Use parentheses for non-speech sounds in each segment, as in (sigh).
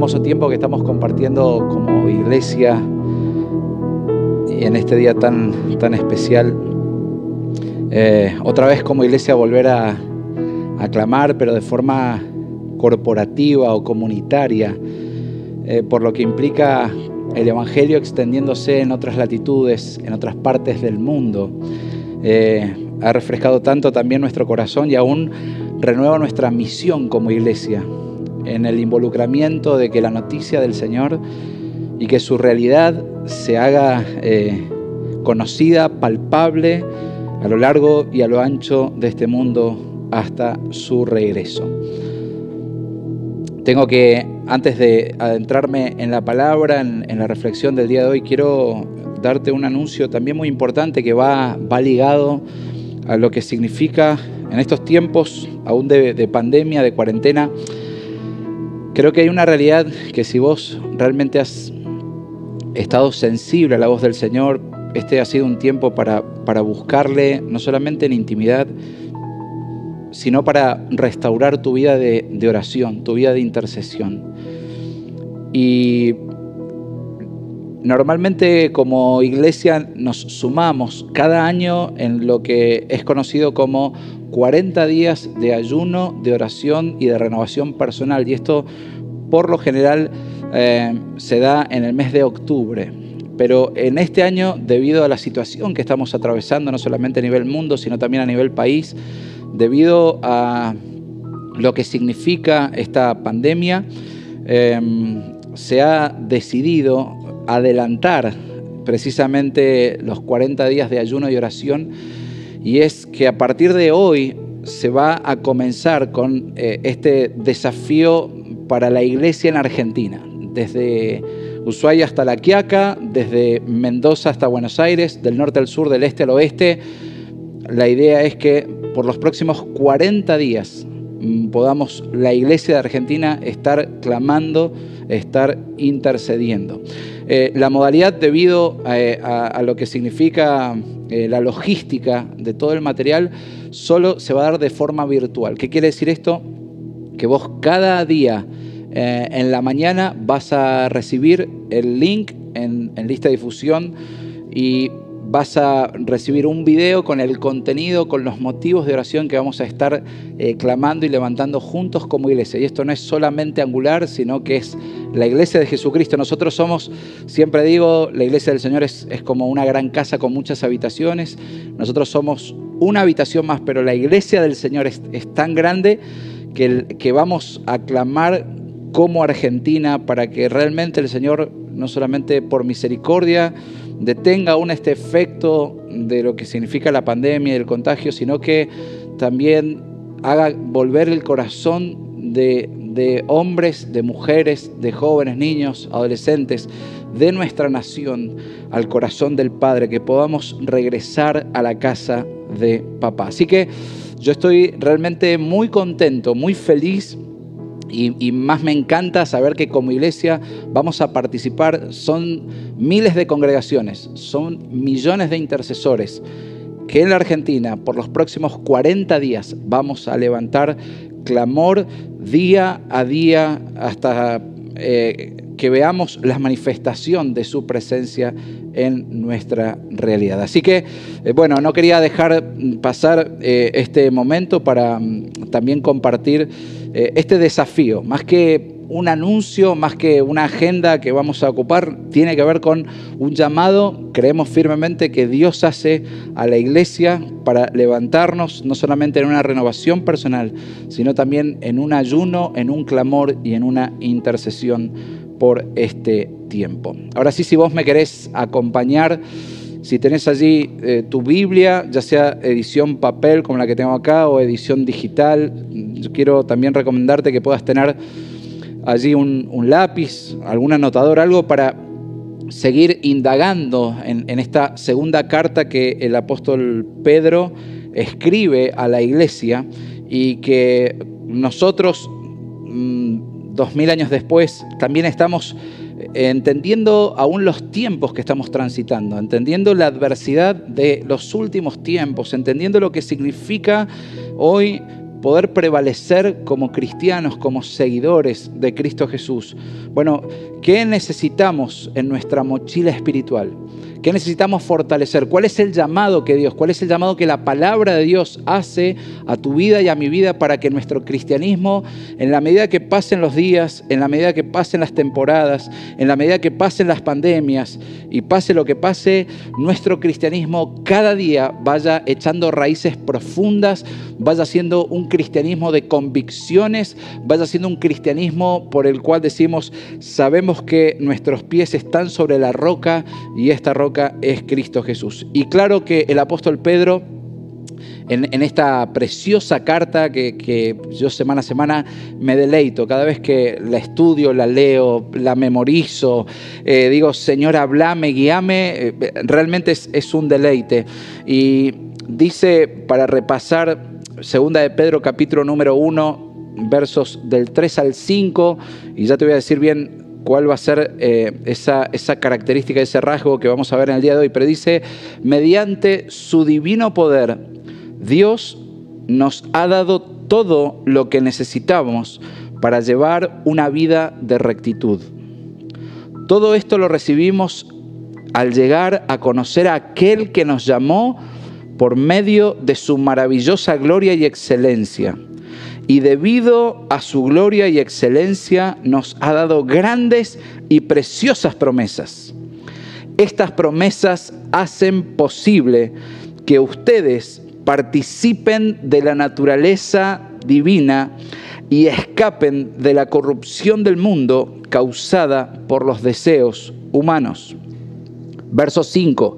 Hermoso tiempo que estamos compartiendo como iglesia y en este día tan, tan especial. Eh, otra vez como iglesia volver a, a clamar, pero de forma corporativa o comunitaria, eh, por lo que implica el Evangelio extendiéndose en otras latitudes, en otras partes del mundo. Eh, ha refrescado tanto también nuestro corazón y aún renueva nuestra misión como iglesia en el involucramiento de que la noticia del Señor y que su realidad se haga eh, conocida, palpable a lo largo y a lo ancho de este mundo hasta su regreso. Tengo que, antes de adentrarme en la palabra, en, la reflexión del día de hoy, quiero darte un anuncio también muy importante que va, ligado a lo que significa en estos tiempos, aún de pandemia, de cuarentena, Creo que hay una realidad que si vos realmente has estado sensible a la voz del Señor, este ha sido un tiempo para, para buscarle, no solamente en intimidad, sino para restaurar tu vida de, oración, tu vida de intercesión. Y normalmente como iglesia nos sumamos cada año en lo que es conocido como 40 días de ayuno, de oración y de renovación personal. Y esto por lo general eh, se da en el mes de octubre. Pero en este año, debido a la situación que estamos atravesando, no solamente a nivel mundo, sino también a nivel país, debido a lo que significa esta pandemia, eh, se ha decidido adelantar precisamente los 40 días de ayuno y oración y es que a partir de hoy se va a comenzar con eh, este desafío para la iglesia en Argentina, desde Ushuaia hasta La Quiaca, desde Mendoza hasta Buenos Aires, del norte al sur, del este al oeste. La idea es que por los próximos 40 días mm, podamos la iglesia de Argentina estar clamando, estar intercediendo. Eh, la modalidad debido eh, a, lo que significa eh, la logística de todo el material solo se va a dar de forma virtual. ¿Qué quiere decir esto? Que vos cada día eh, en la mañana vas a recibir el link en, lista de difusión y vas a recibir un video con el contenido, con los motivos de oración que vamos a estar eh, clamando y levantando juntos como iglesia. Y esto no es solamente angular, sino que es la iglesia de Jesucristo. Nosotros somos, siempre digo, la iglesia del Señor es, es como una gran casa con muchas habitaciones. Nosotros somos una habitación más, pero la iglesia del Señor es, es tan grande que, que vamos a clamar como Argentina para que realmente el Señor, no solamente por misericordia, detenga aún este efecto de lo que significa la pandemia y el contagio, sino que también haga volver el corazón de, de, hombres, de mujeres, de jóvenes, niños, adolescentes de nuestra nación al corazón del Padre, que podamos regresar a la casa de papá. Así que yo estoy realmente muy contento, muy feliz y, más me encanta saber que como iglesia vamos a participar, son miles de congregaciones, son millones de intercesores, que en la Argentina por los próximos 40 días vamos a levantar clamor día a día hasta eh, que veamos la manifestación de su presencia en nuestra realidad. Así que, eh, bueno, no quería dejar pasar eh, este momento para mm, también compartir eh, este desafío, más que un anuncio, más que una agenda que vamos a ocupar, tiene que ver con un llamado, creemos firmemente que Dios hace a la iglesia para levantarnos no solamente en una renovación personal, sino también en un ayuno, en un clamor y en una intercesión por este tiempo. Ahora sí, si vos me querés acompañar, si tenés allí eh, tu Biblia, ya sea edición papel como la que tengo acá o edición digital, yo quiero también recomendarte que puedas tener allí un, lápiz, algún anotador, algo para seguir indagando en, esta segunda carta que el apóstol Pedro escribe a la iglesia y que nosotros, mm, dos mil años después, también estamos entendiendo aún los tiempos que estamos transitando, entendiendo la adversidad de los últimos tiempos, entendiendo lo que significa hoy poder prevalecer como cristianos, como seguidores de Cristo Jesús. Bueno, ¿qué necesitamos en nuestra mochila espiritual? ¿Qué necesitamos fortalecer? ¿Cuál es el llamado que Dios, cuál es el llamado que la palabra de Dios hace a tu vida y a mi vida para que nuestro cristianismo, en la medida que pasen los días, en la medida que pasen las temporadas, en la medida que pasen las pandemias y pase lo que pase, nuestro cristianismo cada día vaya echando raíces profundas, vaya siendo un cristianismo de convicciones, vaya siendo un cristianismo por el cual decimos, sabemos que nuestros pies están sobre la roca y esta roca es Cristo Jesús. Y claro que el apóstol Pedro, en, esta preciosa carta que, yo semana a semana me deleito, cada vez que la estudio, la leo, la memorizo, eh, digo, Señor, hablame, guíame, eh, realmente es, un deleite. Y dice, para repasar, segunda de Pedro capítulo número 1, versos del 3 al 5, y ya te voy a decir bien cuál va a ser eh, esa, esa característica, ese rasgo que vamos a ver en el día de hoy, pero dice, mediante su divino poder, Dios nos ha dado todo lo que necesitamos para llevar una vida de rectitud. Todo esto lo recibimos al llegar a conocer a aquel que nos llamó por medio de su maravillosa gloria y excelencia y debido a su gloria y excelencia nos ha dado grandes y preciosas promesas. Estas promesas hacen posible que ustedes participen de la naturaleza divina y escapen de la corrupción del mundo causada por los deseos humanos. Verso 5.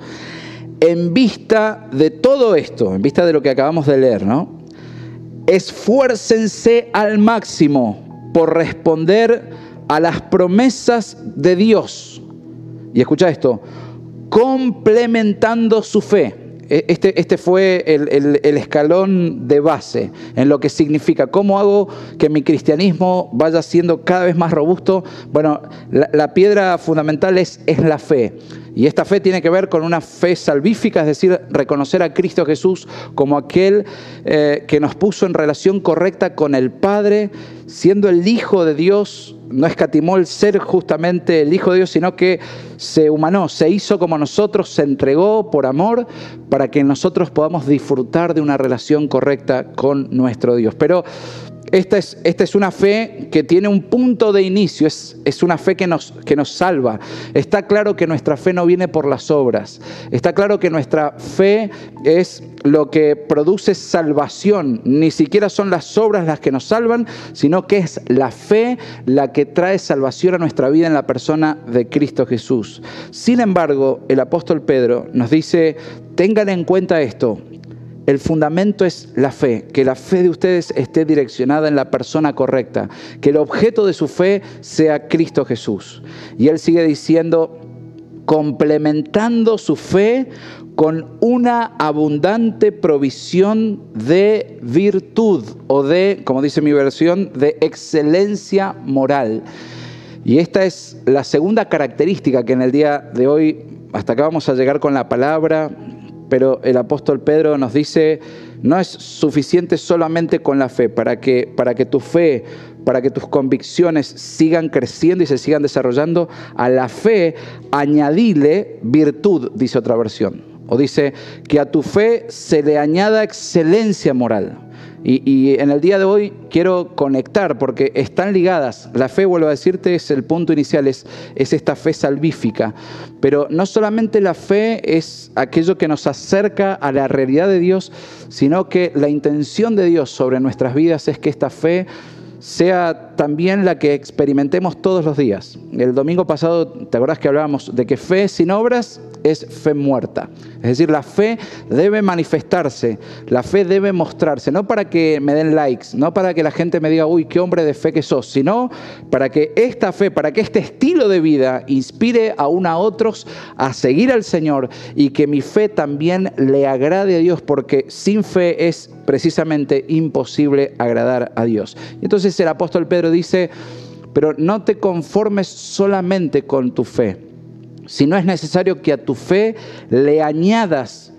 En vista de todo esto, en vista de lo que acabamos de leer, ¿no? Esfuércense al máximo por responder a las promesas de Dios. Y escucha esto, complementando su fe. E, este, este fue el, escalón de base en lo que significa cómo hago que mi cristianismo vaya siendo cada vez más robusto. Bueno, la, la piedra fundamental es, es la fe. Y esta fe tiene que ver con una fe salvífica, es decir, reconocer a Cristo Jesús como aquel eh, que nos puso en relación correcta con el Padre, siendo el Hijo de Dios, no escatimó el ser justamente el Hijo de Dios, sino que se humanó, se hizo como nosotros, se entregó por amor para que nosotros podamos disfrutar de una relación correcta con nuestro Dios. Pero esta es, una fe que tiene un punto de inicio, es, es una fe que nos, que nos salva. Está claro que nuestra fe no viene por las obras. Está claro que nuestra fe es lo que produce salvación. Ni siquiera son las obras las que nos salvan, sino que es la fe la que trae salvación a nuestra vida en la persona de Cristo Jesús. Sin embargo, el apóstol Pedro nos dice, tengan en cuenta esto, el fundamento es la fe, que la fe de ustedes esté direccionada en la persona correcta, que el objeto de su fe sea Cristo Jesús. Y él sigue diciendo, complementando su fe con una abundante provisión de virtud o de, como dice mi versión, de excelencia moral. Y esta es la segunda característica que en el día de hoy, hasta acá vamos a llegar con la palabra, pero el apóstol Pedro nos dice, no es suficiente solamente con la fe, para que, para que tu fe, para que tus convicciones sigan creciendo y se sigan desarrollando, a la fe añadile virtud, dice otra versión. O dice que a tu fe se le añada excelencia moral. Y, en el día de hoy quiero conectar porque están ligadas. La fe, vuelvo a decirte, es el punto inicial, es, es esta fe salvífica. Pero no solamente la fe es aquello que nos acerca a la realidad de Dios, sino que la intención de Dios sobre nuestras vidas es que esta fe sea también la que experimentemos todos los días. El domingo pasado, ¿te acordás que hablábamos de que fe sin obras es fe muerta? Es decir, la fe debe manifestarse, la fe debe mostrarse, no para que me den likes, no para que la gente me diga, uy, qué hombre de fe que sos, sino para que esta fe, para que este estilo de vida inspire aún a otros a seguir al Señor y que mi fe también le agrade a Dios, porque sin fe es precisamente imposible agradar a Dios. Entonces el apóstol Pedro dice, pero no te conformes solamente con tu fe, sino es necesario que a tu fe le añadas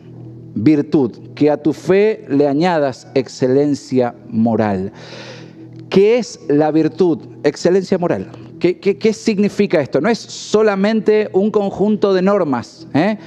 virtud, que a tu fe le añadas excelencia moral. ¿Qué es la virtud? Excelencia moral. ¿Qué, qué, significa esto? No es solamente un conjunto de normas. ¿eh?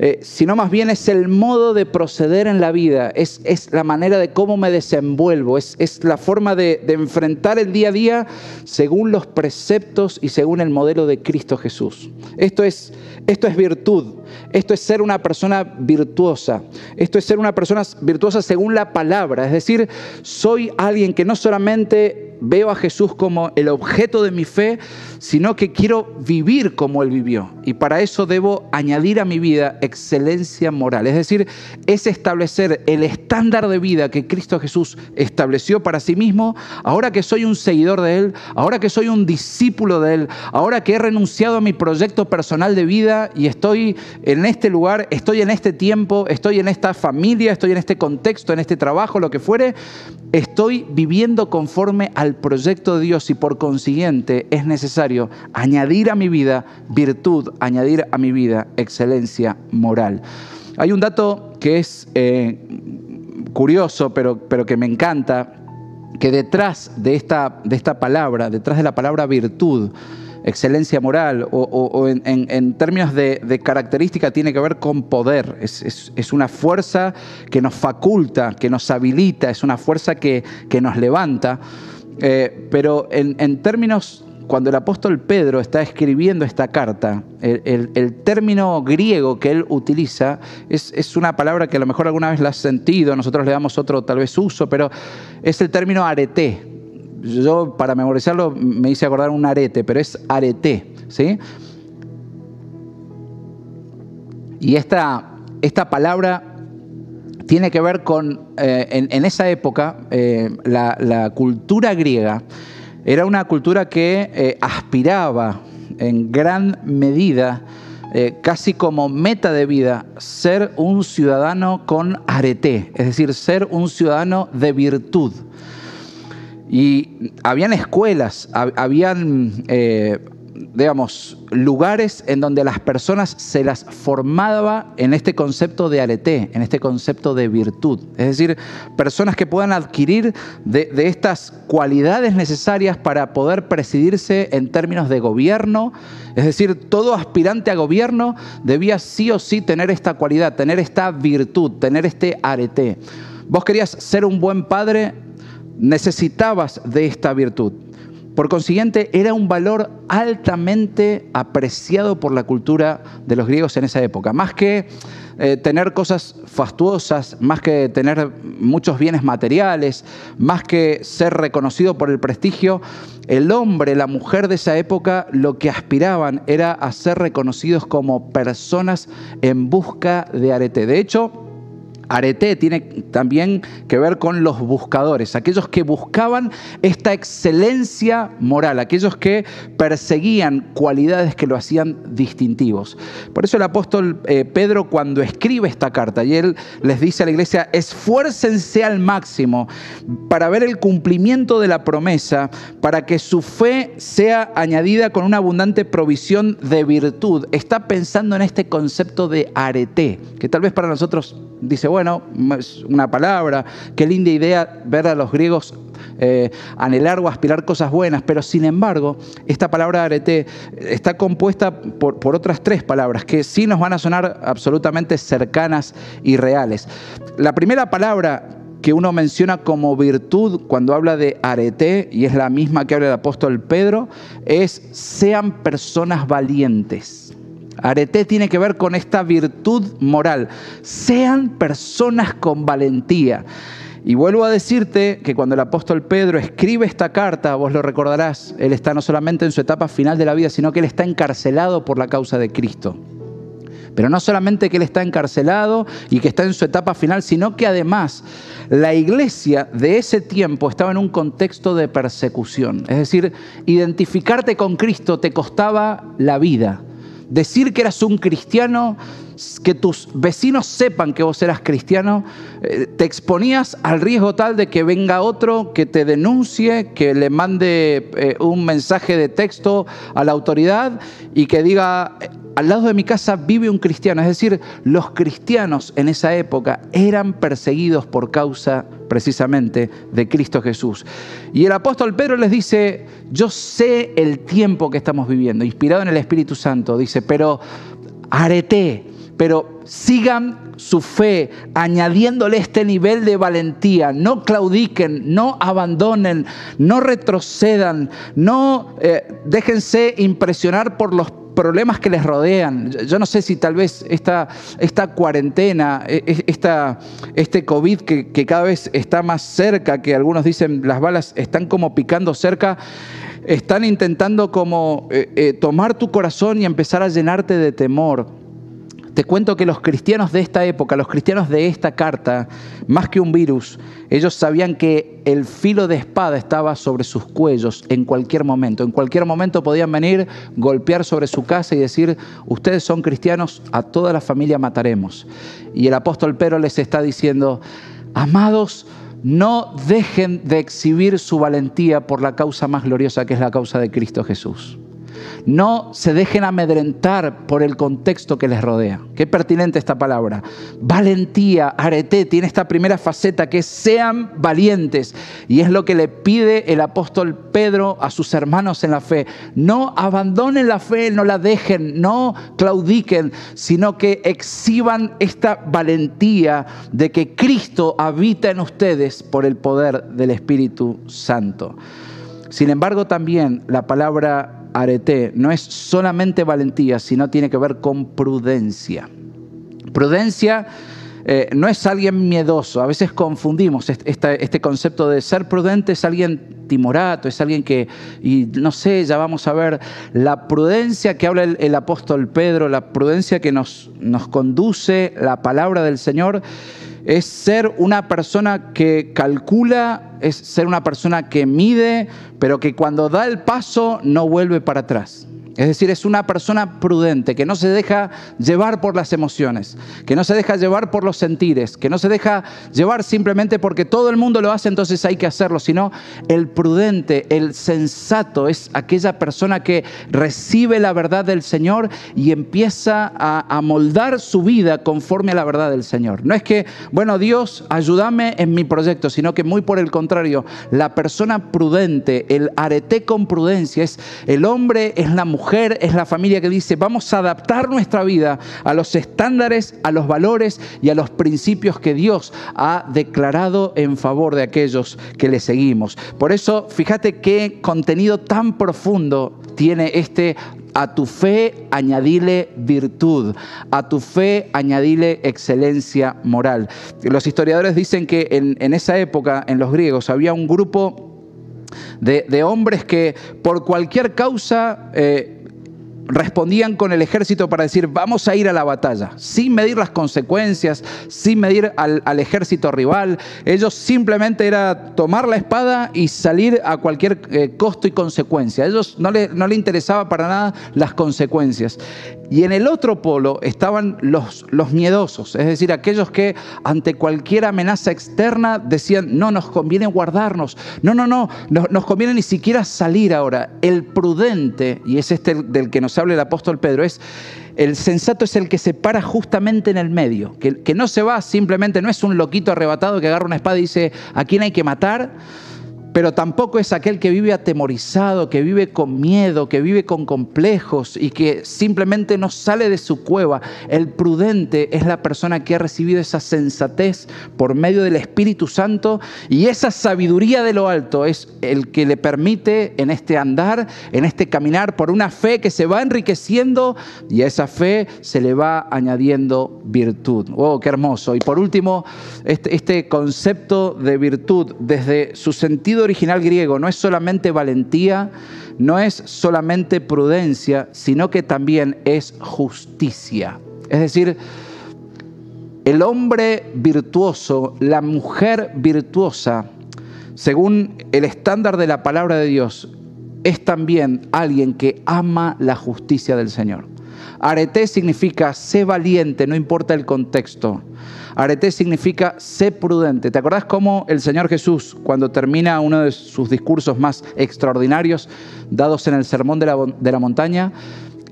Eh, sino más bien es el modo de proceder en la vida, es, la manera de cómo me desenvuelvo, es, la forma de, enfrentar el día a día según los preceptos y según el modelo de Cristo Jesús. Esto es, esto es virtud, esto es ser una persona virtuosa, esto es ser una persona virtuosa según la palabra, es decir, soy alguien que no solamente veo a Jesús como el objeto de mi fe, sino que quiero vivir como Él vivió. Y para eso debo añadir a mi vida excelencia moral. Es decir, es establecer el estándar de vida que Cristo Jesús estableció para sí mismo, ahora que soy un seguidor de Él, ahora que soy un discípulo de Él, ahora que he renunciado a mi proyecto personal de vida y estoy en este lugar, estoy en este tiempo, estoy en esta familia, estoy en este contexto, en este trabajo, lo que fuere, estoy viviendo conforme al proyecto de Dios y por consiguiente es necesario añadir a mi vida virtud, añadir a mi vida excelencia moral. Hay un dato que es eh, curioso, pero, pero que me encanta, que detrás de esta, de esta palabra, detrás de la palabra virtud, excelencia moral o, en, términos de, característica tiene que ver con poder. Es, una fuerza que nos faculta, que nos habilita, es una fuerza que, nos levanta. Eh, pero en, términos, cuando el apóstol Pedro está escribiendo esta carta, el, término griego que él utiliza es, es, una palabra que a lo mejor alguna vez la has sentido, nosotros le damos otro tal vez uso, pero es el término arete yo para memorizarlo me hice acordar un arete, pero es arete, ¿sí? Y esta, esta palabra tiene que ver con, eh, en, esa época, eh, la, cultura griega era una cultura que eh, aspiraba en gran medida, casi como meta de vida, ser un ciudadano con arete, es decir, ser un ciudadano de virtud. Y habían escuelas, habían, eh, digamos, lugares en donde las personas se las formaba en este concepto de arete, en este concepto de virtud. Es decir, personas que puedan adquirir de, estas cualidades necesarias para poder presidirse en términos de gobierno. Es decir, todo aspirante a gobierno debía sí o sí tener esta cualidad, tener esta virtud, tener este arete. Vos querías ser un buen padre, necesitabas de esta virtud. Por consiguiente, era un valor altamente apreciado por la cultura de los griegos en esa época. Más que eh, tener cosas fastuosas, más que tener muchos bienes materiales, más que ser reconocido por el prestigio, el hombre, la mujer de esa época lo que aspiraban era a ser reconocidos como personas en busca de arete. De hecho, Arete tiene también que ver con los buscadores, aquellos que buscaban esta excelencia moral, aquellos que perseguían cualidades que lo hacían distintivos. Por eso el apóstol eh, Pedro cuando escribe esta carta y él les dice a la iglesia, esfuércense al máximo para ver el cumplimiento de la promesa, para que su fe sea añadida con una abundante provisión de virtud. Está pensando en este concepto de arete, que tal vez para nosotros dice, bueno, es una palabra, qué linda idea ver a los griegos eh, anhelar o aspirar cosas buenas, pero sin embargo, esta palabra arete está compuesta por, por, otras tres palabras que sí nos van a sonar absolutamente cercanas y reales. La primera palabra que uno menciona como virtud cuando habla de arete, y es la misma que habla el apóstol Pedro, es sean personas valientes. Arete tiene que ver con esta virtud moral. Sean personas con valentía. Y vuelvo a decirte que cuando el apóstol Pedro escribe esta carta, vos lo recordarás, él está no solamente en su etapa final de la vida, sino que él está encarcelado por la causa de Cristo. Pero no solamente que él está encarcelado y que está en su etapa final, sino que además la iglesia de ese tiempo estaba en un contexto de persecución. Es decir, identificarte con Cristo te costaba la vida. Decir que eras un cristiano, que tus vecinos sepan que vos eras cristiano, eh, te exponías al riesgo tal de que venga otro que te denuncie, que le mande eh, un mensaje de texto a la autoridad y que diga, al lado de mi casa vive un cristiano. Es decir, los cristianos en esa época eran perseguidos por causa precisamente de Cristo Jesús. Y el apóstol Pedro les dice, yo sé el tiempo que estamos viviendo, inspirado en el Espíritu Santo, dice, pero arete, pero sigan su fe, añadiéndole este nivel de valentía. No claudiquen, no abandonen, no retrocedan, no eh, déjense impresionar por los problemas que les rodean. Yo no sé si tal vez esta, esta cuarentena, e, e, esta, este COVID que, cada vez está más cerca, que algunos dicen las balas están como picando cerca, están intentando como eh, eh, tomar tu corazón y empezar a llenarte de temor. Te cuento que los cristianos de esta época, los cristianos de esta carta, más que un virus, ellos sabían que el filo de espada estaba sobre sus cuellos en cualquier momento. En cualquier momento podían venir, golpear sobre su casa y decir, ustedes son cristianos, a toda la familia mataremos. Y el apóstol Pedro les está diciendo, amados, no dejen de exhibir su valentía por la causa más gloriosa que es la causa de Cristo Jesús. No se dejen amedrentar por el contexto que les rodea. Qué pertinente esta palabra. Valentía, arete, tiene esta primera faceta que sean valientes. Y es lo que le pide el apóstol Pedro a sus hermanos en la fe. No abandonen la fe, no la dejen, no claudiquen, sino que exhiban esta valentía de que Cristo habita en ustedes por el poder del Espíritu Santo. Sin embargo, también la palabra arete no es solamente valentía, sino tiene que ver con prudencia. Prudencia eh, no es alguien miedoso. A veces confundimos este, concepto de ser prudente, es alguien timorato, es alguien que, y no sé, ya vamos a ver, la prudencia que habla el, apóstol Pedro, la prudencia que nos, nos conduce la palabra del Señor, es ser una persona que calcula, es ser una persona que mide, pero que cuando da el paso no vuelve para atrás. Es decir, es una persona prudente, que no se deja llevar por las emociones, que no se deja llevar por los sentires, que no se deja llevar simplemente porque todo el mundo lo hace, entonces hay que hacerlo, sino el prudente, el sensato, es aquella persona que recibe la verdad del Señor y empieza a, moldar su vida conforme a la verdad del Señor. No es que, bueno, Dios, ayúdame en mi proyecto, sino que muy por el contrario, la persona prudente, el arete con prudencia, es el hombre, es la mujer, es la familia que dice, vamos a adaptar nuestra vida a los estándares, a los valores y a los principios que Dios ha declarado en favor de aquellos que le seguimos. Por eso, fíjate qué contenido tan profundo tiene este a tu fe añadile virtud, a tu fe añadile excelencia moral. Los historiadores dicen que en, esa época, en los griegos, había un grupo de, hombres que por cualquier causa eh, respondían con el ejército para decir, vamos a ir a la batalla, sin medir las consecuencias, sin medir al, ejército rival. Ellos simplemente era tomar la espada y salir a cualquier eh, costo y consecuencia. A ellos no le, no le interesaba para nada las consecuencias. Y en el otro polo estaban los, los miedosos, es decir, aquellos que ante cualquier amenaza externa decían, no, nos conviene guardarnos, no, no, no, no nos conviene ni siquiera salir ahora. El prudente, y es este del que nos habla el apóstol Pedro, es el sensato es el que se para justamente en el medio, que, que no se va simplemente, no es un loquito arrebatado que agarra una espada y dice, ¿a quién hay que matar? Pero tampoco es aquel que vive atemorizado, que vive con miedo, que vive con complejos y que simplemente no sale de su cueva. El prudente es la persona que ha recibido esa sensatez por medio del Espíritu Santo y esa sabiduría de lo alto es el que le permite en este andar, en este caminar por una fe que se va enriqueciendo y a esa fe se le va añadiendo virtud. Oh, qué hermoso. Y por último, este, este concepto de virtud desde su sentido original griego no es solamente valentía, no es solamente prudencia, sino que también es justicia. Es decir, el hombre virtuoso, la mujer virtuosa, según el estándar de la palabra de Dios, es también alguien que ama la justicia del Señor. Arete significa sé valiente, no importa el contexto. Arete significa sé prudente. ¿Te acordás cómo el Señor Jesús, cuando termina uno de sus discursos más extraordinarios dados en el Sermón de la, Montaña,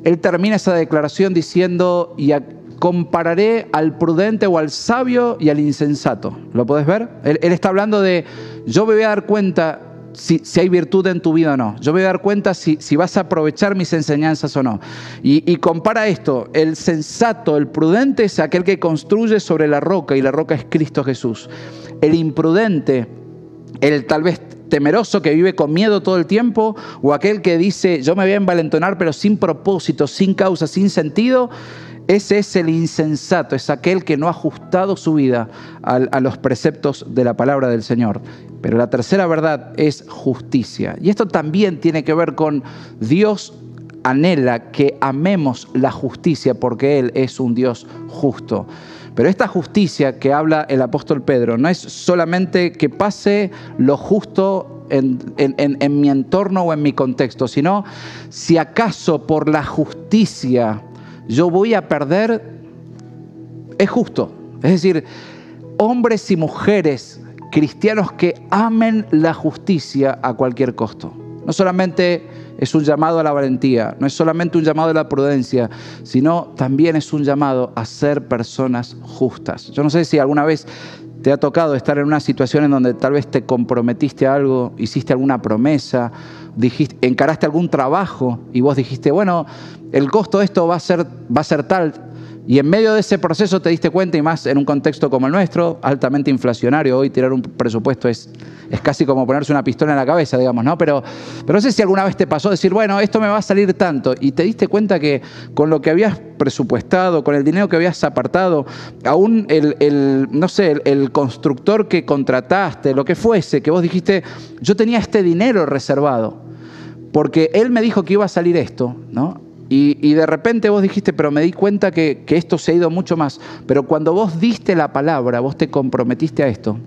él termina esa declaración diciendo, y compararé al prudente o al sabio y al insensato. ¿Lo puedes ver? Él, él está hablando de, yo me voy a dar cuenta si, hay virtud en tu vida o no. Yo voy a dar cuenta si, vas a aprovechar mis enseñanzas o no. Y, compara esto, el sensato, el prudente es aquel que construye sobre la roca y la roca es Cristo Jesús. El imprudente, el tal vez temeroso que vive con miedo todo el tiempo, o aquel que dice, yo me voy a envalentonar pero sin propósito, sin causa, sin sentido, ese es el insensato, es aquel que no ha ajustado su vida a, los preceptos de la palabra del Señor. Pero la tercera verdad es justicia. Y esto también tiene que ver con Dios anhela que amemos la justicia porque Él es un Dios justo. Pero esta justicia que habla el apóstol Pedro no es solamente que pase lo justo en, en, mi entorno o en mi contexto, sino si acaso por la justicia yo voy a perder, es justo. Es decir, hombres y mujeres cristianos que amen la justicia a cualquier costo. No solamente es un llamado a la valentía, no es solamente un llamado a la prudencia, sino también es un llamado a ser personas justas. Yo no sé si alguna vez te ha tocado estar en una situación en donde tal vez te comprometiste a algo, hiciste alguna promesa, dijiste, encaraste algún trabajo y vos dijiste, bueno, el costo de esto va a ser, va a ser tal, y en medio de ese proceso te diste cuenta, y más en un contexto como el nuestro, altamente inflacionario, hoy tirar un presupuesto es, es casi como ponerse una pistola en la cabeza, digamos, ¿no? Pero, pero no sé si alguna vez te pasó decir, bueno, esto me va a salir tanto, y te diste cuenta que con lo que habías presupuestado, con el dinero que habías apartado, aún el, no sé, el constructor que contrataste, lo que fuese, que vos dijiste, yo tenía este dinero reservado, porque él me dijo que iba a salir esto, ¿no? Y, de repente vos dijiste, pero me di cuenta que, que esto se ha ido mucho más. Pero cuando vos diste la palabra, vos te comprometiste a esto,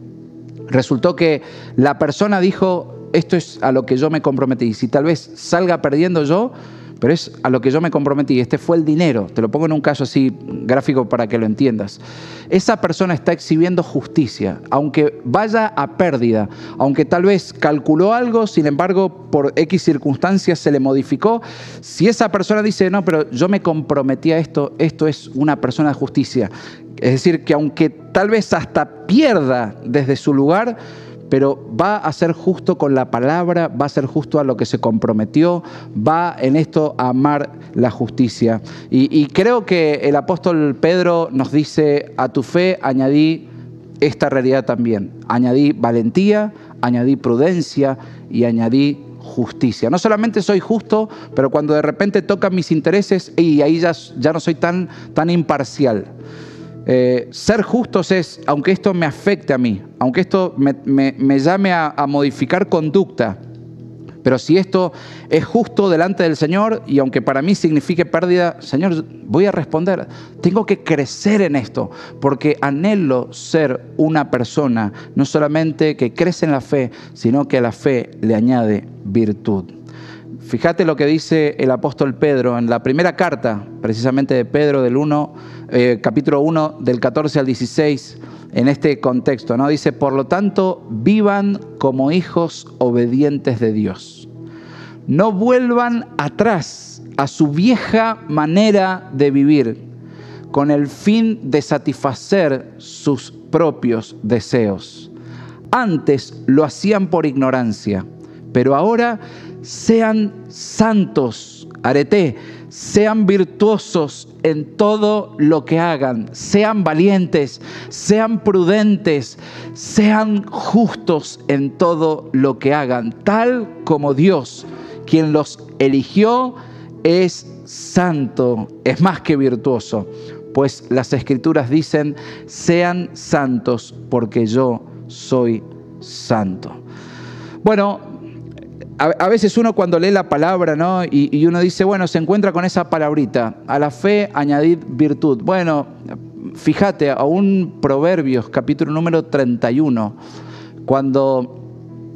resultó que la persona dijo, esto es a lo que yo me comprometí. Si tal vez salga perdiendo yo, pero es a lo que yo me comprometí. Este fue el dinero. Te lo pongo en un caso así gráfico para que lo entiendas. Esa persona está exhibiendo justicia, aunque vaya a pérdida, aunque tal vez calculó algo, sin embargo, por X circunstancias se le modificó. Si esa persona dice, no, pero yo me comprometí a esto, esto es una persona de justicia. Es decir, que aunque tal vez hasta pierda desde su lugar, pero va a ser justo con la palabra, va a ser justo a lo que se comprometió, va en esto a amar la justicia. Y, creo que el apóstol Pedro nos dice, a tu fe añadí esta realidad también, añadí valentía, añadí prudencia y añadí justicia. No solamente soy justo, pero cuando de repente tocan mis intereses, y ahí ya, ya no soy tan, tan imparcial. Eh, ser justos es, aunque esto me afecte a mí, aunque esto me, llame a, modificar conducta, pero si esto es justo delante del Señor y aunque para mí signifique pérdida, Señor, voy a responder. Tengo que crecer en esto porque anhelo ser una persona no solamente que crece en la fe, sino que a la fe le añade virtud. Fíjate lo que dice el apóstol Pedro en la primera carta, precisamente de Pedro del 1 eh, capítulo 1, del 14 al 16, en este contexto, ¿no? Dice, por lo tanto, vivan como hijos obedientes de Dios. No vuelvan atrás a su vieja manera de vivir con el fin de satisfacer sus propios deseos. Antes lo hacían por ignorancia, pero ahora sean santos, arete, sean virtuosos en todo lo que hagan, sean valientes, sean prudentes, sean justos en todo lo que hagan, tal como Dios, quien los eligió, es santo, es más que virtuoso, pues las escrituras dicen, sean santos porque yo soy santo. Bueno, a, veces uno cuando lee la palabra, ¿no? Y, uno dice, bueno, se encuentra con esa palabrita, a la fe añadid virtud. Bueno, fíjate, aún Proverbios, capítulo número 31, cuando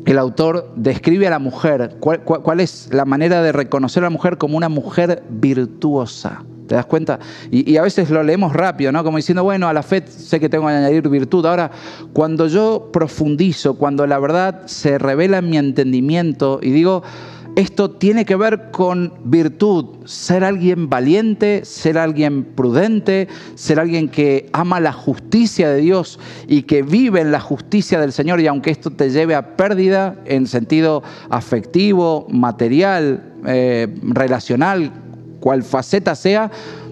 el autor describe a la mujer, cuál es la manera de reconocer a la mujer como una mujer virtuosa. ¿Te das cuenta? Y, a veces lo leemos rápido, ¿no? Como diciendo, bueno, a la fe sé que tengo que añadir virtud. Ahora, cuando yo profundizo, cuando la verdad se revela en mi entendimiento y digo, esto tiene que ver con virtud, ser alguien valiente, ser alguien prudente, ser alguien que ama la justicia de Dios y que vive en la justicia del Señor y aunque esto te lleve a pérdida en sentido afectivo, material, eh, relacional, cual faceta sea,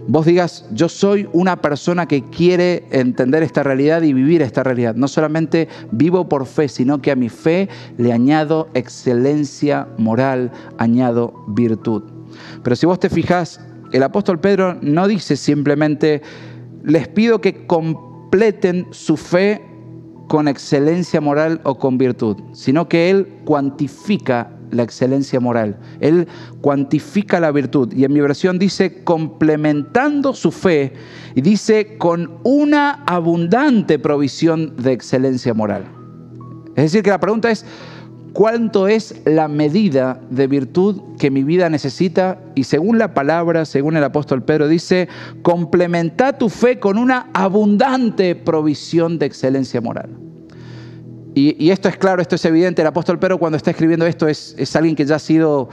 vos digas, yo soy una persona que quiere entender esta realidad y vivir esta realidad. No solamente vivo por fe, sino que a mi fe le añado excelencia moral, añado virtud. Pero si vos te fijas, el apóstol Pedro no dice simplemente, les pido que completen su fe con excelencia moral o con virtud, sino que él cuantifica la excelencia moral. Él cuantifica la virtud. Y en mi versión dice complementando su fe y dice con una abundante provisión de excelencia moral. Es decir, que la pregunta es, ¿cuánto es la medida de virtud que mi vida necesita? Y según la palabra, según el apóstol Pedro, dice, complementa tu fe con una abundante provisión de excelencia moral. Y, esto es claro, esto es evidente. El apóstol Pedro cuando está escribiendo esto es, es alguien que ya ha sido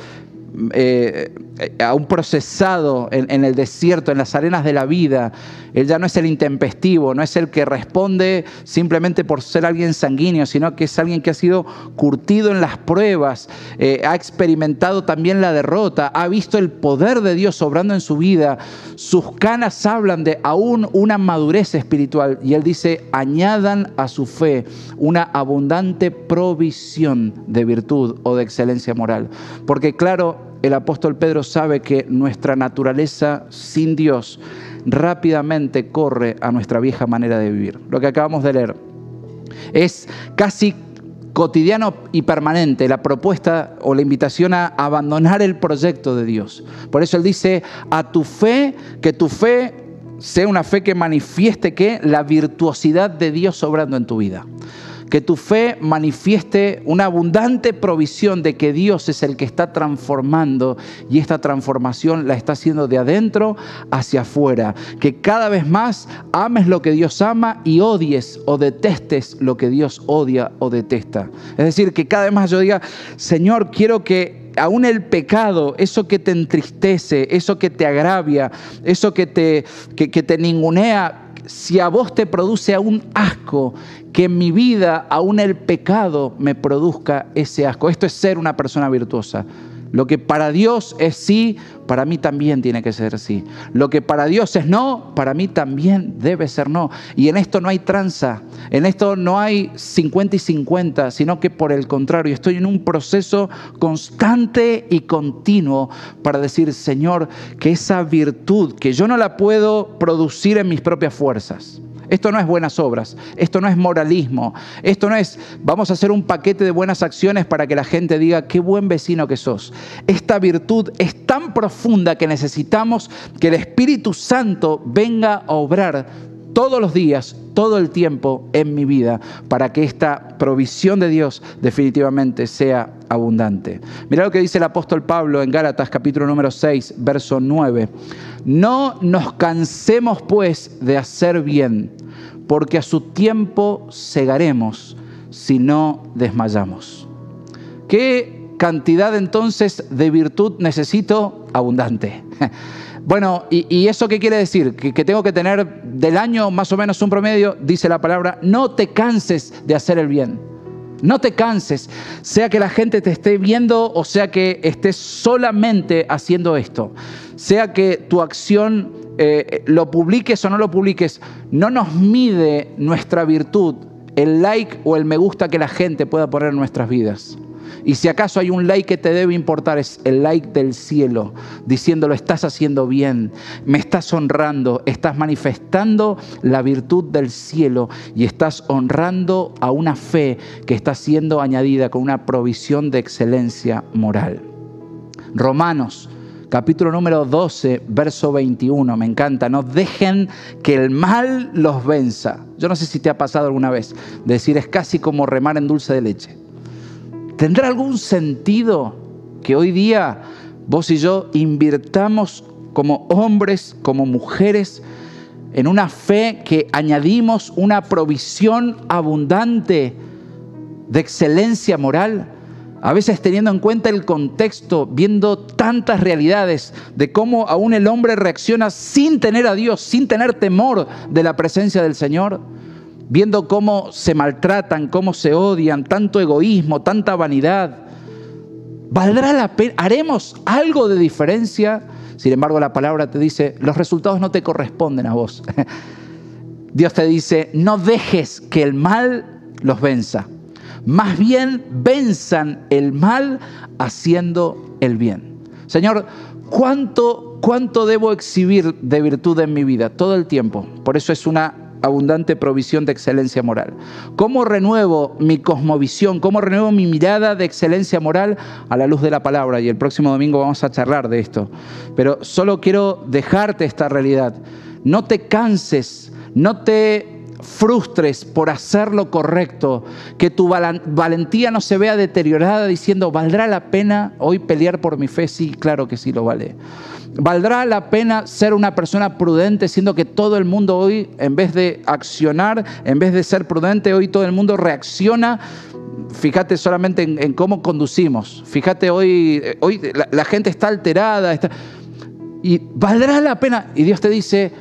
eh, aún procesado en, el desierto, en las arenas de la vida. Él ya no es el intempestivo, no es el que responde simplemente por ser alguien sanguíneo, sino que es alguien que ha sido curtido en las pruebas, eh, ha experimentado también la derrota, ha visto el poder de Dios obrando en su vida. Sus canas hablan de aún una madurez espiritual y él dice, añadan a su fe una abundante provisión de virtud o de excelencia moral. Porque claro, el apóstol Pedro sabe que nuestra naturaleza sin Dios rápidamente corre a nuestra vieja manera de vivir. Lo que acabamos de leer es casi cotidiano y permanente la propuesta o la invitación a abandonar el proyecto de Dios. Por eso él dice, a tu fe, que tu fe sea una fe que manifieste que la virtuosidad de Dios obrando en tu vida que tu fe manifieste una abundante provisión de que Dios es el que está transformando y esta transformación la está haciendo de adentro hacia afuera. Que cada vez más ames lo que Dios ama y odies o detestes lo que Dios odia o detesta. Es decir, que cada vez más yo diga, Señor, quiero que aún el pecado, eso que te entristece, eso que te agravia, eso que te, que, te ningunea, si a vos te produce aún asco, que en mi vida aún el pecado me produzca ese asco. Esto es ser una persona virtuosa. Lo que para Dios es sí, para mí también tiene que ser sí. Lo que para Dios es no, para mí también debe ser no. Y en esto no hay tranza, en esto no hay 50 y 50, sino que por el contrario, estoy en un proceso constante y continuo para decir, Señor, que esa virtud que yo no la puedo producir en mis propias fuerzas, esto no es buenas obras, esto no es moralismo, esto no es vamos a hacer un paquete de buenas acciones para que la gente diga qué buen vecino que sos. Esta virtud es tan profunda que necesitamos que el Espíritu Santo venga a obrar todos los días, todo el tiempo en mi vida para que esta provisión de Dios definitivamente sea abundante. Mira lo que dice el apóstol Pablo en Gálatas capítulo número 6, verso 9. No nos cansemos pues de hacer bien, porque a su tiempo segaremos si no desmayamos. ¿Qué cantidad entonces de virtud necesito? Abundante. Bueno, ¿y, eso qué quiere decir? Que, tengo que tener del año más o menos un promedio, dice la palabra, no te canses de hacer el bien. No te canses, sea que la gente te esté viendo o sea que estés solamente haciendo esto. Sea que tu acción eh, lo publiques o no lo publiques, no nos mide nuestra virtud el like o el me gusta que la gente pueda poner en nuestras vidas. Y si acaso hay un like que te debe importar, es el like del cielo, diciéndolo, estás haciendo bien, me estás honrando, estás manifestando la virtud del cielo y estás honrando a una fe que está siendo añadida con una provisión de excelencia moral. Romanos capítulo número 12, verso 21, me encanta, no dejen que el mal los venza. Yo no sé si te ha pasado alguna vez, decir es casi como remar en dulce de leche. ¿Tendrá algún sentido que hoy día vos y yo invirtamos como hombres, como mujeres, en una fe que añadimos una provisión abundante de excelencia moral? A veces teniendo en cuenta el contexto, viendo tantas realidades de cómo aún el hombre reacciona sin tener a Dios, sin tener temor de la presencia del Señor viendo cómo se maltratan, cómo se odian, tanto egoísmo, tanta vanidad. ¿Valdrá la pena? ¿Haremos algo de diferencia? Sin embargo, la palabra te dice, los resultados no te corresponden a vos. (laughs) Dios te dice, no dejes que el mal los venza. Más bien venzan el mal haciendo el bien. Señor, ¿cuánto, cuánto debo exhibir de virtud en mi vida? Todo el tiempo. Por eso es una abundante provisión de excelencia moral. ¿Cómo renuevo mi cosmovisión? ¿Cómo renuevo mi mirada de excelencia moral a la luz de la palabra? Y el próximo domingo vamos a charlar de esto. Pero solo quiero dejarte esta realidad. No te canses, no te frustres por hacer lo correcto, que tu valentía no se vea deteriorada diciendo, ¿valdrá la pena hoy pelear por mi fe? Sí, claro que sí lo vale. ¿Valdrá la pena ser una persona prudente, siendo que todo el mundo hoy, en vez de accionar, en vez de ser prudente, hoy todo el mundo reacciona? Fíjate solamente en, cómo conducimos. Fíjate hoy, hoy la, gente está alterada. Está, y valdrá la pena. Y Dios te dice,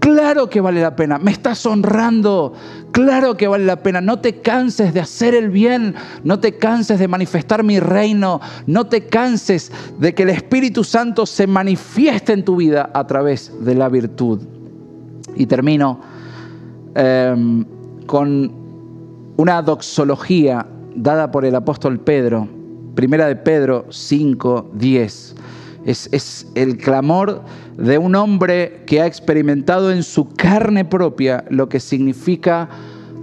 Claro que vale la pena, me estás honrando, claro que vale la pena. No te canses de hacer el bien, no te canses de manifestar mi reino, no te canses de que el Espíritu Santo se manifieste en tu vida a través de la virtud. Y termino em, con una doxología dada por el apóstol Pedro, primera de Pedro 5, 10. Es, el clamor de un hombre que ha experimentado en su carne propia lo que significa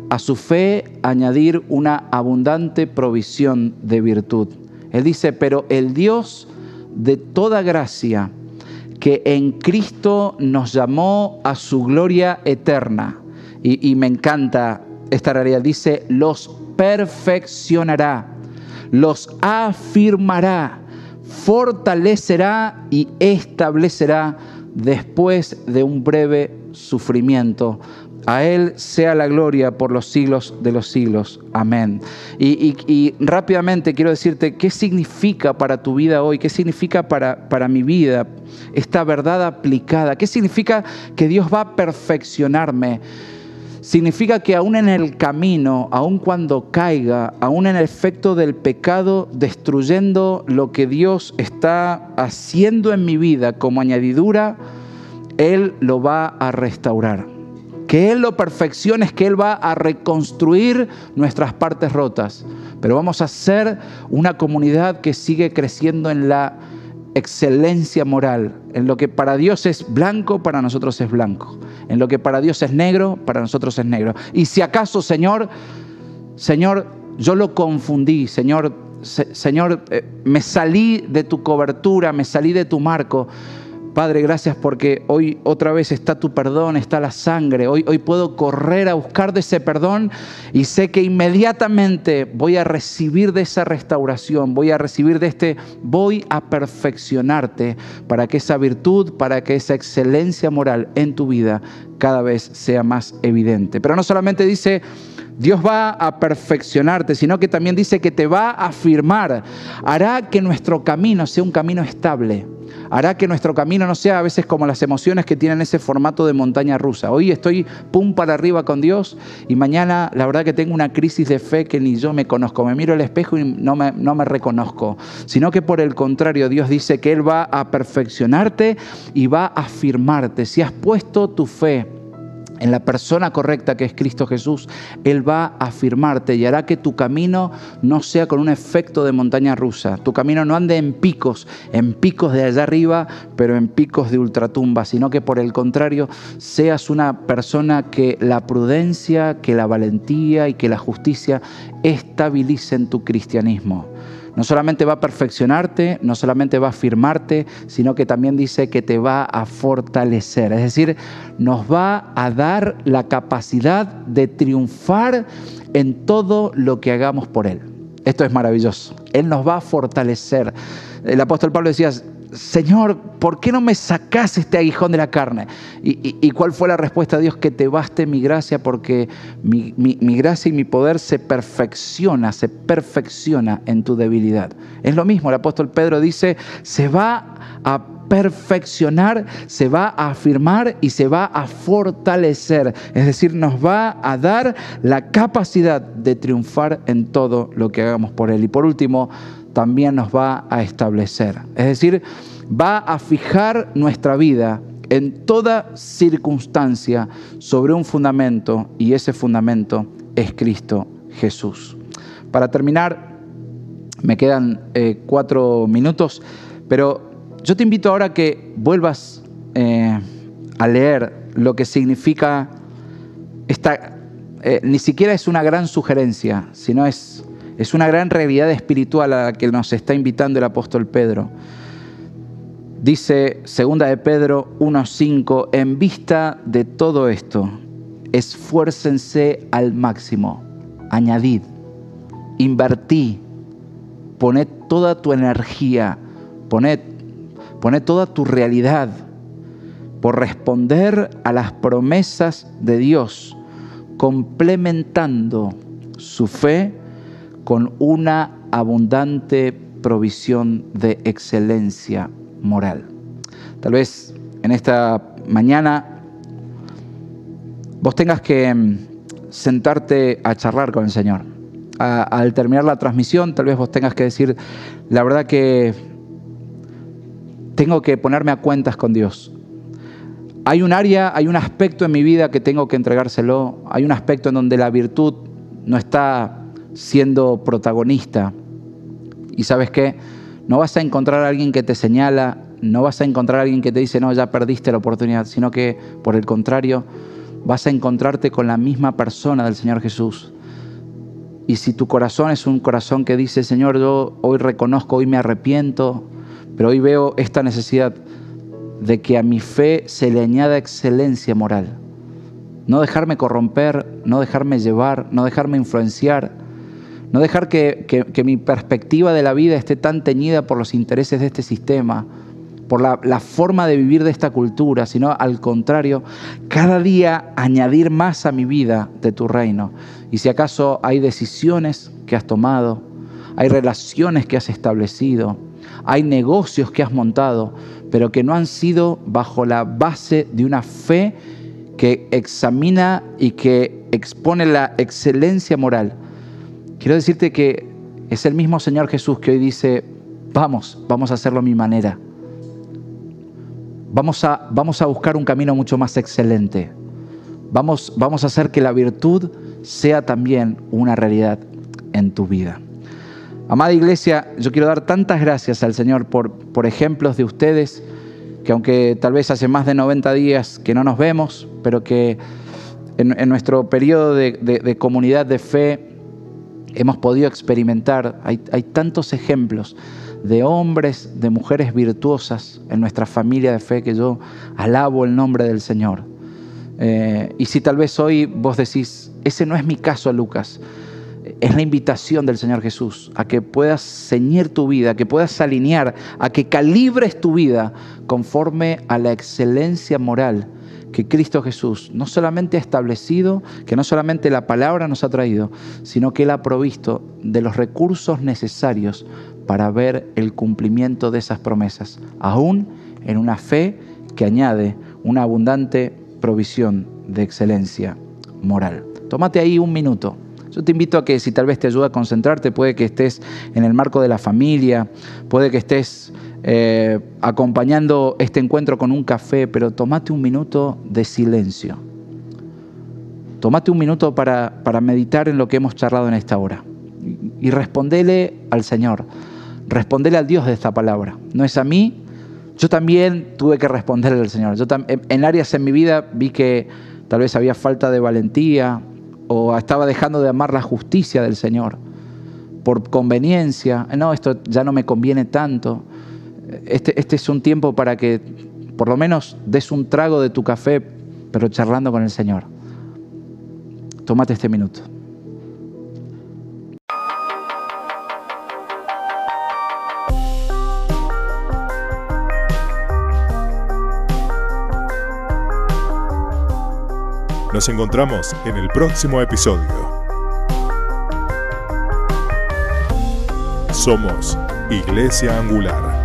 a su fe añadir una abundante provisión de virtud. Él dice, pero el Dios de toda gracia, que en Cristo nos llamó a su gloria eterna, y, y me encanta esta realidad, dice, los perfeccionará, los afirmará fortalecerá y establecerá después de un breve sufrimiento. A Él sea la gloria por los siglos de los siglos. Amén. Y, rápidamente quiero decirte qué significa para tu vida hoy, qué significa para, para mi vida esta verdad aplicada, qué significa que Dios va a perfeccionarme significa que aún en el camino, aún cuando caiga, aún en el efecto del pecado, destruyendo lo que Dios está haciendo en mi vida como añadidura, Él lo va a restaurar. Que Él lo perfeccione es que Él va a reconstruir nuestras partes rotas. Pero vamos a ser una comunidad que sigue creciendo en la excelencia moral. En lo que para Dios es blanco, para nosotros es blanco. En lo que para Dios es negro, para nosotros es negro. Y si acaso, Señor, Señor, yo lo confundí, Señor, Señor, eh, me salí de tu cobertura, me salí de tu marco. Padre, gracias porque hoy otra vez está tu perdón, está la sangre. Hoy, hoy puedo correr a buscar de ese perdón y sé que inmediatamente voy a recibir de esa restauración, voy a recibir de este, voy a perfeccionarte para que esa virtud, para que esa excelencia moral en tu vida cada vez sea más evidente. Pero no solamente dice, Dios va a perfeccionarte, sino que también dice que te va a afirmar, hará que nuestro camino sea un camino estable hará que nuestro camino no sea a veces como las emociones que tienen ese formato de montaña rusa. Hoy estoy pum para arriba con Dios y mañana la verdad que tengo una crisis de fe que ni yo me conozco. Me miro al espejo y no me, no me reconozco, sino que por el contrario Dios dice que Él va a perfeccionarte y va a afirmarte. Si has puesto tu fe, en la persona correcta que es Cristo Jesús, Él va a afirmarte y hará que tu camino no sea con un efecto de montaña rusa. Tu camino no ande en picos, en picos de allá arriba, pero en picos de ultratumba, sino que por el contrario seas una persona que la prudencia, que la valentía y que la justicia estabilicen tu cristianismo. No solamente va a perfeccionarte, no solamente va a afirmarte, sino que también dice que te va a fortalecer. Es decir, nos va a dar la capacidad de triunfar en todo lo que hagamos por Él. Esto es maravilloso. Él nos va a fortalecer. El apóstol Pablo decía, Señor, ¿por qué no me sacas este aguijón de la carne? ¿Y, cuál fue la respuesta de Dios? Que te baste mi gracia porque mi, mi, gracia y mi poder se perfecciona, se perfecciona en tu debilidad. Es lo mismo, el apóstol Pedro dice, se va a perfeccionar, se va a afirmar y se va a fortalecer. Es decir, nos va a dar la capacidad de triunfar en todo lo que hagamos por Él. Y por último, también nos va a establecer. Es decir, va a fijar nuestra vida en toda circunstancia sobre un fundamento y ese fundamento es Cristo Jesús. Para terminar, me quedan eh, cuatro minutos, pero yo te invito ahora que vuelvas eh, a leer lo que significa esta, eh, ni siquiera es una gran sugerencia, sino es es una gran realidad espiritual a la que nos está invitando el apóstol Pedro. Dice segunda de Pedro 1:5, en vista de todo esto, esfuércense al máximo, añadid, invertí, poned toda tu energía, poned, poned toda tu realidad por responder a las promesas de Dios, complementando su fe con una abundante provisión de excelencia moral. Tal vez en esta mañana vos tengas que mm, sentarte a charlar con el Señor. al terminar la transmisión, tal vez vos tengas que decir, la verdad que tengo que ponerme a cuentas con Dios. Hay un área, hay un aspecto en mi vida que tengo que entregárselo, hay un aspecto en donde la virtud no está siendo protagonista. Y sabes qué, no vas a encontrar a alguien que te señala, no vas a encontrar a alguien que te dice, no, ya perdiste la oportunidad, sino que por el contrario, vas a encontrarte con la misma persona del Señor Jesús. Y si tu corazón es un corazón que dice, Señor, yo hoy reconozco, hoy me arrepiento, pero hoy veo esta necesidad de que a mi fe se le añada excelencia moral. No dejarme corromper, no dejarme llevar, no dejarme influenciar, no dejar que, mi perspectiva de la vida esté tan teñida por los intereses de este sistema, por la, la, forma de vivir de esta cultura, sino al contrario, cada día añadir más a mi vida de tu reino. Y si acaso hay decisiones que has tomado, hay relaciones que has establecido, hay negocios que has montado, pero que no han sido bajo la base de una fe que examina y que expone la excelencia moral Quiero decirte que es el mismo Señor Jesús que hoy dice, vamos, vamos a hacerlo a mi manera. Vamos a, vamos a buscar un camino mucho más excelente. Vamos, vamos a hacer que la virtud sea también una realidad en tu vida. Amada iglesia, yo quiero dar tantas gracias al Señor por, por ejemplos de ustedes, que aunque tal vez hace más de 90 días que no nos vemos, pero que en, nuestro periodo de, de comunidad de fe hemos podido experimentar, hay, tantos ejemplos de hombres, de mujeres virtuosas en nuestra familia de fe que yo alabo el nombre del Señor. Eh, y si tal vez hoy vos decís, ese no es mi caso, Lucas, es la invitación del Señor Jesús a que puedas ceñir tu vida, a que puedas alinear, a que calibres tu vida conforme a la excelencia moral que Cristo Jesús no solamente ha establecido, que no solamente la palabra nos ha traído, sino que Él ha provisto de los recursos necesarios para ver el cumplimiento de esas promesas, aún en una fe que añade una abundante provisión de excelencia moral. Tómate ahí un minuto. Yo te invito a que si tal vez te ayuda a concentrarte, puede que estés en el marco de la familia, puede que estés eh, acompañando este encuentro con un café, pero tomate un minuto de silencio. Tomate un minuto para, para meditar en lo que hemos charlado en esta hora y, respondele al Señor, respondele al Dios de esta palabra. No es a mí, yo también tuve que responderle al Señor. Yo en áreas en mi vida vi que tal vez había falta de valentía o estaba dejando de amar la justicia del Señor por conveniencia. No, esto ya no me conviene tanto. Este, este es un tiempo para que por lo menos des un trago de tu café, pero charlando con el Señor. Tómate este minuto. Nos encontramos en el próximo episodio. Somos Iglesia Angular.